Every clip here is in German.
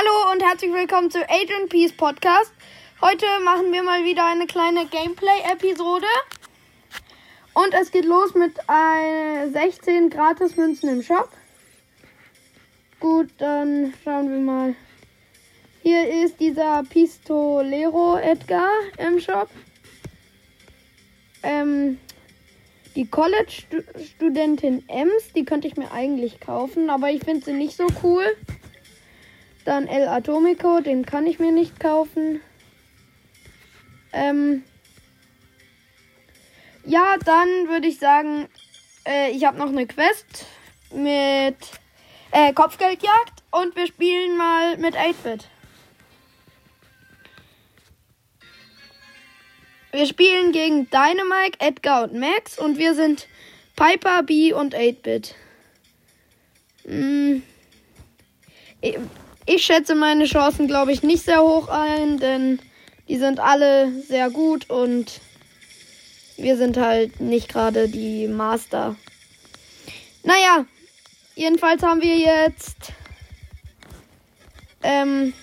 Hallo und herzlich willkommen zu Agent Peace Podcast. Heute machen wir mal wieder eine kleine Gameplay-Episode. Und es geht los mit äh, 16 Gratis-Münzen im Shop. Gut, dann schauen wir mal. Hier ist dieser Pistolero Edgar im Shop. Ähm, die College-Studentin Ems, die könnte ich mir eigentlich kaufen, aber ich finde sie nicht so cool. Dann El Atomico, den kann ich mir nicht kaufen. Ähm ja, dann würde ich sagen, äh, ich habe noch eine Quest mit äh, Kopfgeldjagd und wir spielen mal mit 8-Bit. Wir spielen gegen Dynamite, Edgar und Max und wir sind Piper, B und 8-Bit. Hm. Ich schätze meine Chancen, glaube ich, nicht sehr hoch ein, denn die sind alle sehr gut und wir sind halt nicht gerade die Master. Naja, jedenfalls haben wir jetzt. Ähm,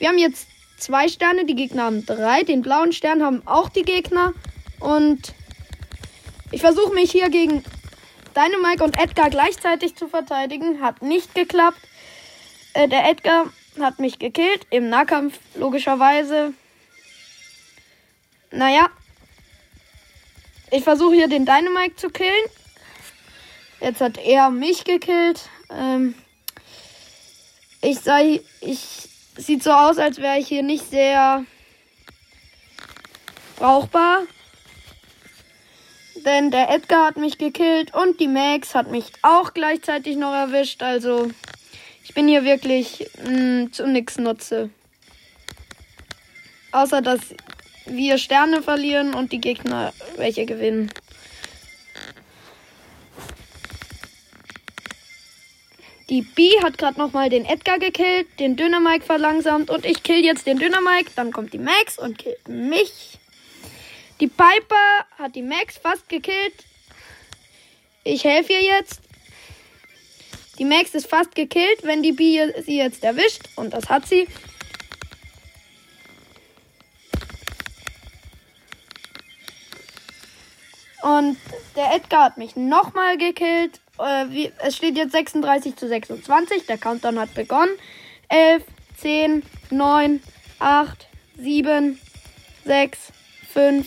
wir haben jetzt zwei Sterne, die Gegner haben drei. Den blauen Stern haben auch die Gegner. Und ich versuche mich hier gegen Dynamite und Edgar gleichzeitig zu verteidigen. Hat nicht geklappt. Äh, der Edgar hat mich gekillt. Im Nahkampf, logischerweise. Naja. Ich versuche hier den Dynamite zu killen. Jetzt hat er mich gekillt. Ähm, ich sei. Ich. Sieht so aus, als wäre ich hier nicht sehr brauchbar. Denn der Edgar hat mich gekillt und die Max hat mich auch gleichzeitig noch erwischt. Also ich bin hier wirklich mh, mm, zu nichts Nutze. Außer dass wir Sterne verlieren und die Gegner welche gewinnen. Die B hat gerade nochmal den Edgar gekillt, den Dynamike verlangsamt und ich kill jetzt den Dynamike. Dann kommt die Max und killt mich. Die Piper hat die Max fast gekillt. Ich helfe ihr jetzt. Die Max ist fast gekillt, wenn die Bee sie jetzt erwischt. Und das hat sie. Und der Edgar hat mich nochmal gekillt. Äh, es steht jetzt 36 zu 26. Der Countdown hat begonnen. 11, 10, 9, 8, 7, 6, 5.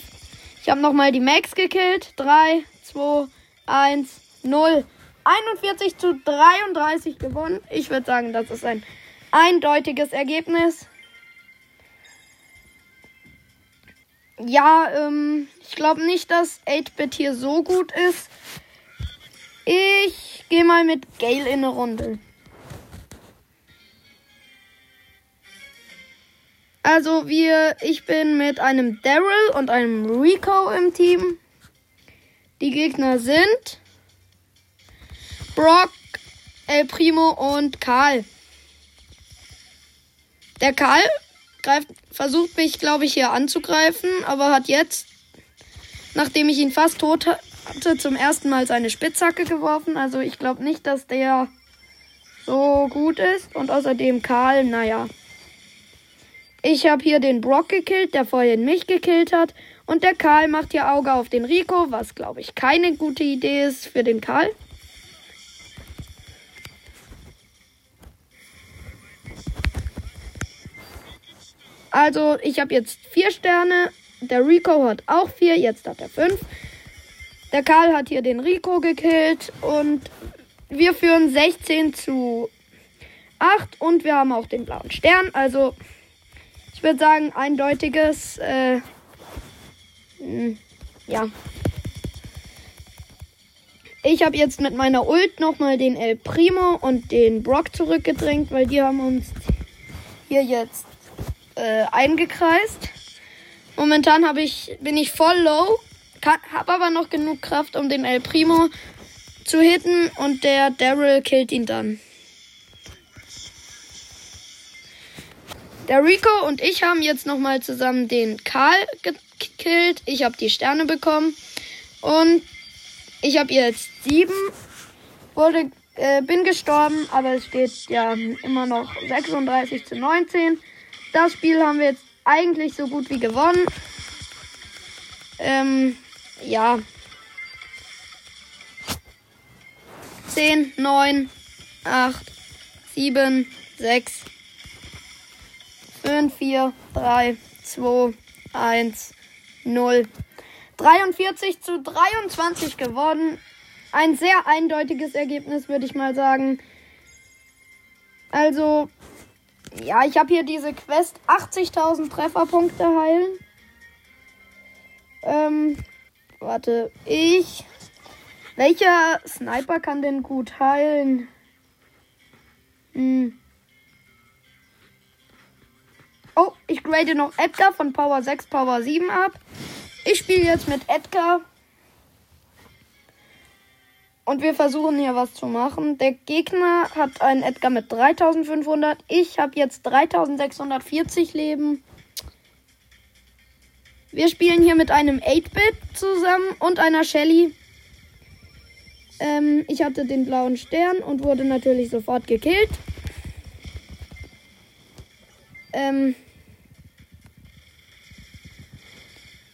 Ich habe nochmal die Max gekillt. 3, 2, 1, 0. 41 zu 33 gewonnen. Ich würde sagen, das ist ein eindeutiges Ergebnis. Ja, ähm, ich glaube nicht, dass 8-Bit hier so gut ist. Ich gehe mal mit Gale in eine Runde. Also wir, ich bin mit einem Daryl und einem Rico im Team. Die Gegner sind Brock, El Primo und Karl. Der Karl greift, versucht mich, glaube ich, hier anzugreifen, aber hat jetzt, nachdem ich ihn fast tot hatte, zum ersten Mal seine Spitzhacke geworfen. Also ich glaube nicht, dass der so gut ist. Und außerdem Karl, naja. Ich habe hier den Brock gekillt, der vorhin mich gekillt hat. Und der Karl macht hier Auge auf den Rico, was glaube ich keine gute Idee ist für den Karl. Also, ich habe jetzt vier Sterne. Der Rico hat auch vier. Jetzt hat er fünf. Der Karl hat hier den Rico gekillt. Und wir führen 16 zu 8. Und wir haben auch den blauen Stern. Also, ich würde sagen, eindeutiges. Äh, hm, ja. Ich habe jetzt mit meiner Ult nochmal den El Primo und den Brock zurückgedrängt, weil die haben uns hier jetzt äh, eingekreist. Momentan habe ich, bin ich voll low, habe aber noch genug Kraft, um den El Primo zu hitten und der Daryl killt ihn dann. Der Rico und ich haben jetzt nochmal zusammen den Karl gekillt. Ich habe die Sterne bekommen. Und ich habe jetzt sieben. Wurde Äh, bin gestorben, aber es steht ja immer noch 36 zu 19. Das Spiel haben wir jetzt eigentlich so gut wie gewonnen. Ähm, ja. 10, 9, 8, 7, 6, 5, 4, 3, 2, 1, 0. 43 zu 23 geworden. Ein sehr eindeutiges Ergebnis, würde ich mal sagen. Also, ja, ich habe hier diese Quest 80.000 Trefferpunkte heilen. Ähm, warte, ich. Welcher Sniper kann denn gut heilen? Hm. Oh, ich grade noch Edgar von Power 6, Power 7 ab. Ich spiele jetzt mit Edgar. Und wir versuchen hier was zu machen. Der Gegner hat einen Edgar mit 3500. Ich habe jetzt 3640 Leben. Wir spielen hier mit einem 8-Bit zusammen und einer Shelly. Ähm, ich hatte den blauen Stern und wurde natürlich sofort gekillt. Ähm,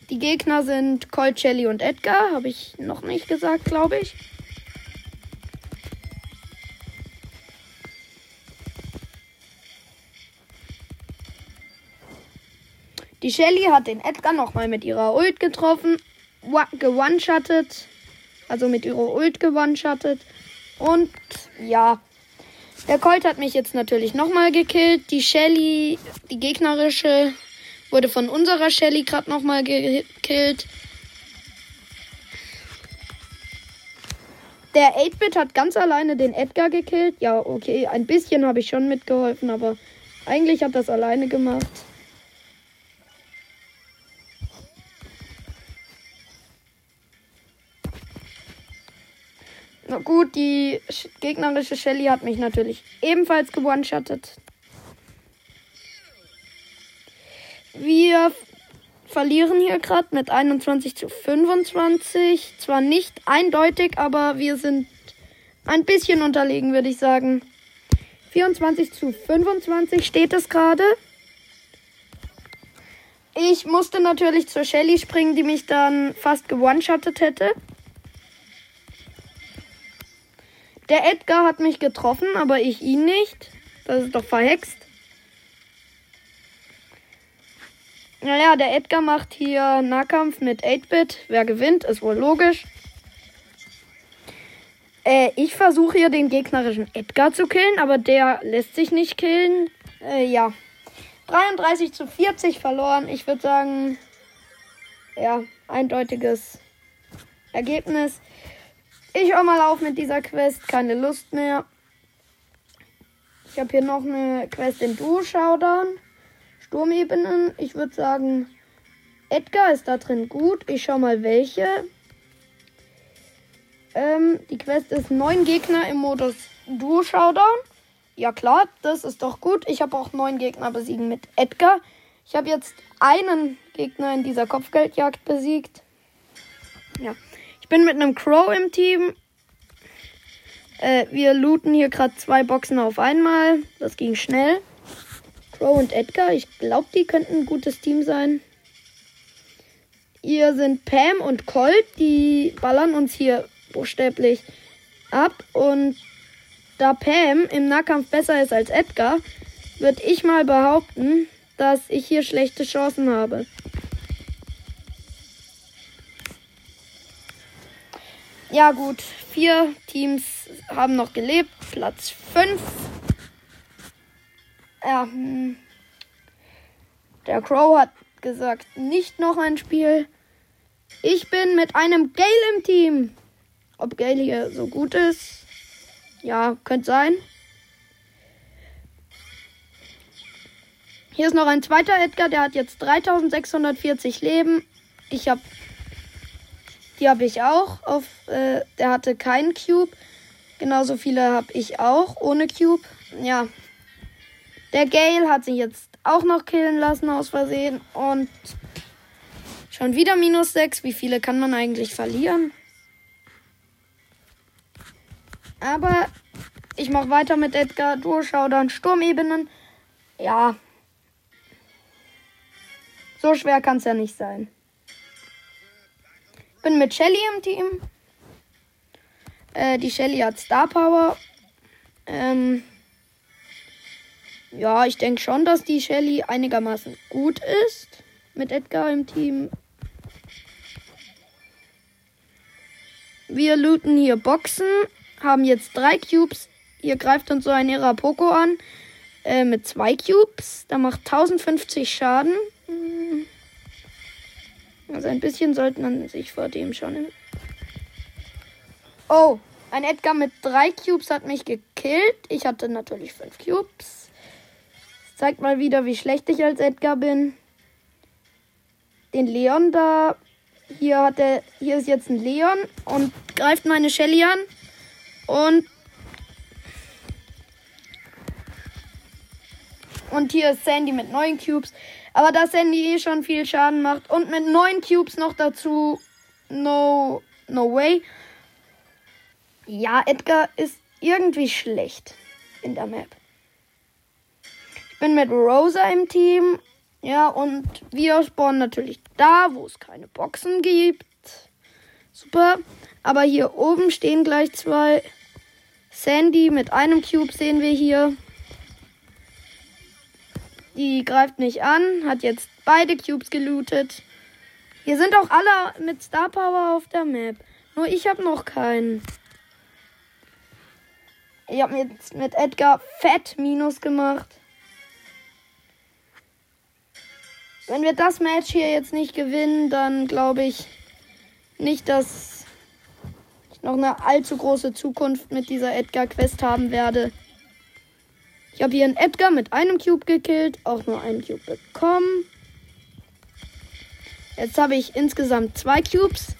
Die Gegner sind Colt, Shelly und Edgar. Habe ich noch nicht gesagt, glaube ich. Die Shelly hat den Edgar nochmal mit ihrer Ult getroffen, gewone-shottet. Also mit ihrer Ult gewone-shottet. Und ja, der Colt hat mich jetzt natürlich nochmal gekillt. Die Shelly, die gegnerische, Wurde von unserer Shelly gerade nochmal gekillt. Der 8-Bit hat ganz alleine den Edgar gekillt. Ja, okay, ein bisschen habe ich schon mitgeholfen, aber eigentlich hat das alleine gemacht. Gut, die gegnerische Shelly hat mich natürlich ebenfalls gewone-shottet. Wir verlieren hier gerade mit 21 zu 25. Zwar nicht eindeutig, aber wir sind ein bisschen unterlegen, würde ich sagen. 24 zu 25 steht es gerade. Ich musste natürlich zur Shelly springen, die mich dann fast gewone-shottet hätte. Der Edgar hat mich getroffen, aber ich ihn nicht. Das ist doch verhext. Naja, der Edgar macht hier Nahkampf mit 8-Bit. Wer gewinnt, ist wohl logisch. Äh, ich versuche hier den gegnerischen Edgar zu killen, aber der lässt sich nicht killen. Äh, ja. 33 zu 40 verloren. Ich würde sagen, ja, eindeutiges Ergebnis. Ich höre mal auf mit dieser Quest. Keine Lust mehr. Ich habe hier noch eine Quest in Duo Showdown. Sturmebenen. Ich würde sagen, Edgar ist da drin gut. Ich schau mal welche. Ähm, die Quest ist neun Gegner im Modus Duo Showdown. Ja klar, das ist doch gut. Ich habe auch neun Gegner besiegen mit Edgar. Ich habe jetzt einen Gegner in dieser Kopfgeldjagd besiegt. Ja. Ich bin mit einem Crow im Team. Äh, wir looten hier gerade zwei Boxen auf einmal. Das ging schnell. Crow und Edgar. Ich glaube, die könnten ein gutes Team sein. Hier sind Pam und Colt. Die ballern uns hier buchstäblich ab. Und da Pam im Nahkampf besser ist als Edgar, würde ich mal behaupten, dass ich hier schlechte Chancen habe. Ja gut, vier Teams haben noch gelebt. Platz 5 ja, hm. der Crow hat gesagt, nicht noch ein Spiel. Ich bin mit einem Gale im Team. Ob Gale hier so gut ist? Ja, könnte sein. Hier ist noch ein zweiter Edgar, der hat jetzt 3640 Leben. Ich habe die habe ich auch auf äh, der hatte keinen Cube. Genauso viele habe ich auch ohne Cube. Ja, der Gale hat sich jetzt auch noch killen lassen aus Versehen. Und schon wieder minus 6. Wie viele kann man eigentlich verlieren? Aber Ich mache weiter mit Edgar. Durchschau dann Sturmebenen. Ja. So schwer kann es ja nicht sein. Bin mit Shelly im Team. Äh, die Shelly hat Star Power. Ähm, ja, ich denke schon, dass die Shelly einigermaßen gut ist. Mit Edgar im Team. Wir looten hier Boxen. Haben jetzt drei Cubes. Hier greift uns so ein Irapoko an. Äh, mit zwei Cubes. Da macht 1050 Schaden. Hm. Also ein bisschen sollte man sich vor dem schon. Oh, ein Edgar mit drei Cubes hat mich gekillt. Ich hatte natürlich fünf Cubes. Das zeigt mal wieder, wie schlecht ich als Edgar bin. Den Leon da. Hier hat er. Hier ist jetzt ein Leon und greift meine Shelly an. Und. Und hier ist Sandy mit neun Cubes. Aber da Sandy eh schon viel Schaden macht und mit neun Cubes noch dazu, no, no way. Ja, Edgar ist irgendwie schlecht in der Map. Ich bin mit Rosa im Team. Ja, und wir spawnen natürlich da, wo es keine Boxen gibt. Super. Aber hier oben stehen gleich zwei. Sandy mit einem Cube sehen wir hier. Die greift nicht an, hat jetzt beide Cubes gelootet. Hier sind auch alle mit Star Power auf der Map. Nur ich habe noch keinen. Ich habe jetzt mit Edgar fett Minus gemacht. Wenn wir das Match hier jetzt nicht gewinnen, dann glaube ich nicht, dass ich noch eine allzu große Zukunft mit dieser Edgar-Quest haben werde. Ich habe hier einen Edgar mit einem Cube gekillt, auch nur einen Cube bekommen. Jetzt habe ich insgesamt zwei Cubes.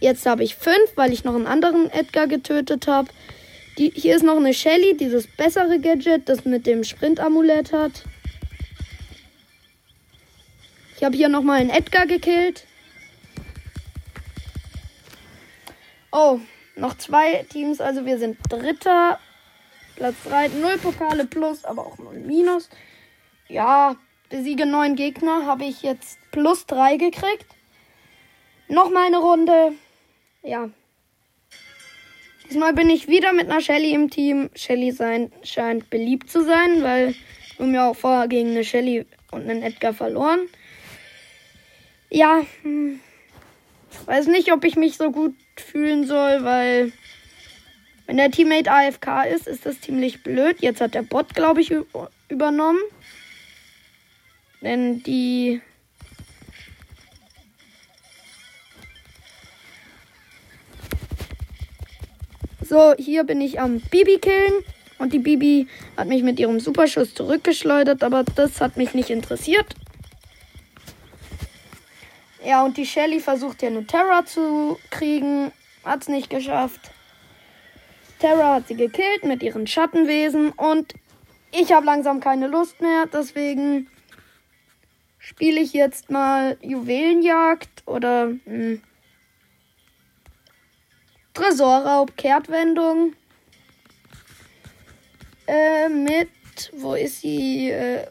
Jetzt habe ich fünf, weil ich noch einen anderen Edgar getötet habe. Die, hier ist noch eine Shelly, dieses bessere Gadget, das mit dem Sprint-Amulett hat. Ich habe hier nochmal einen Edgar gekillt. Oh, noch zwei Teams, also wir sind Dritter. Platz 3, 0 Pokale plus, aber auch 0 Minus. Ja, besiege neun Gegner, habe ich jetzt plus 3 gekriegt. Nochmal eine Runde. Ja. Diesmal bin ich wieder mit einer Shelly im Team. Shelly sein, scheint beliebt zu sein, weil wir mir auch vorher gegen eine Shelly und einen Edgar verloren. Ja, hm, weiß nicht, ob ich mich so gut fühlen soll, weil wenn der Teammate AFK ist, ist das ziemlich blöd. Jetzt hat der Bot, glaube ich, übernommen. Denn die So, hier bin ich am Bibi killen. Und die Bibi hat mich mit ihrem Superschuss zurückgeschleudert, aber das hat mich nicht interessiert. Ja, und die Shelly versucht hier eine Terra zu kriegen. Hat's nicht geschafft. Terra hat sie gekillt mit ihren Schattenwesen und ich habe langsam keine Lust mehr. Deswegen spiele ich jetzt mal Juwelenjagd oder mh, hm, Tresorraub, Kehrtwendung. Äh, mit, wo ist sie? Äh,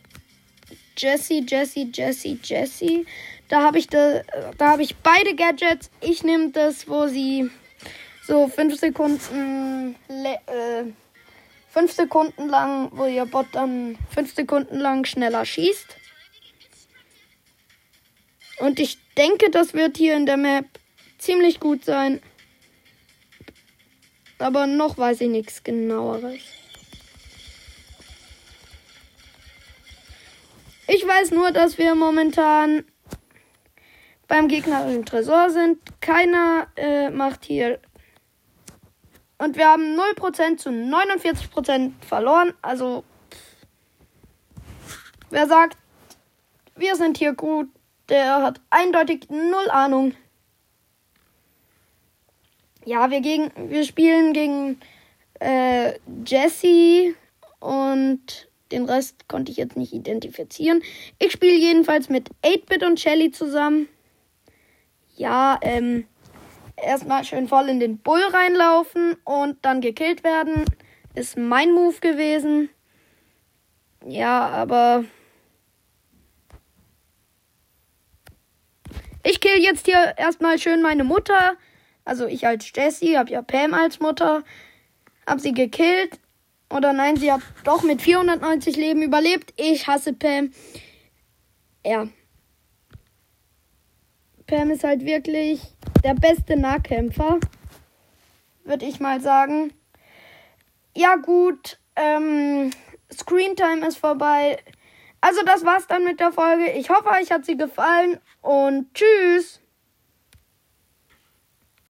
Jessie, Jessie, Jessie, Jessie. Da habe ich da, habe ich beide Gadgets. Ich nehme das, wo sie so fünf Sekunden, äh, fünf Sekunden lang, wo ihr Bot dann fünf Sekunden lang schneller schießt. Und ich denke, das wird hier in der Map ziemlich gut sein. Aber noch weiß ich nichts genaueres. Ich weiß nur, dass wir momentan beim gegnerischen Tresor sind. Keiner äh, macht hier. Und wir haben 0% zu 49% verloren. Also, wer sagt, wir sind hier gut, der hat eindeutig null Ahnung. Ja, wir, gegen, wir spielen gegen äh, Jesse und den Rest konnte ich jetzt nicht identifizieren. Ich spiele jedenfalls mit 8-Bit und Shelly zusammen. Ja, ähm, erstmal schön voll in den Bull reinlaufen und dann gekillt werden. Ist mein Move gewesen. Ja, aber. Ich kill jetzt hier erstmal schön meine Mutter. Also ich als Jessie, hab ja Pam als Mutter. Hab sie gekillt. Oder nein, sie hat doch mit 490 Leben überlebt. Ich hasse Pam. Ja. Pam ist halt wirklich der beste Nahkämpfer. Würde ich mal sagen. Ja, gut. Ähm, Screentime ist vorbei. Also, das war's dann mit der Folge. Ich hoffe, euch hat sie gefallen und tschüss.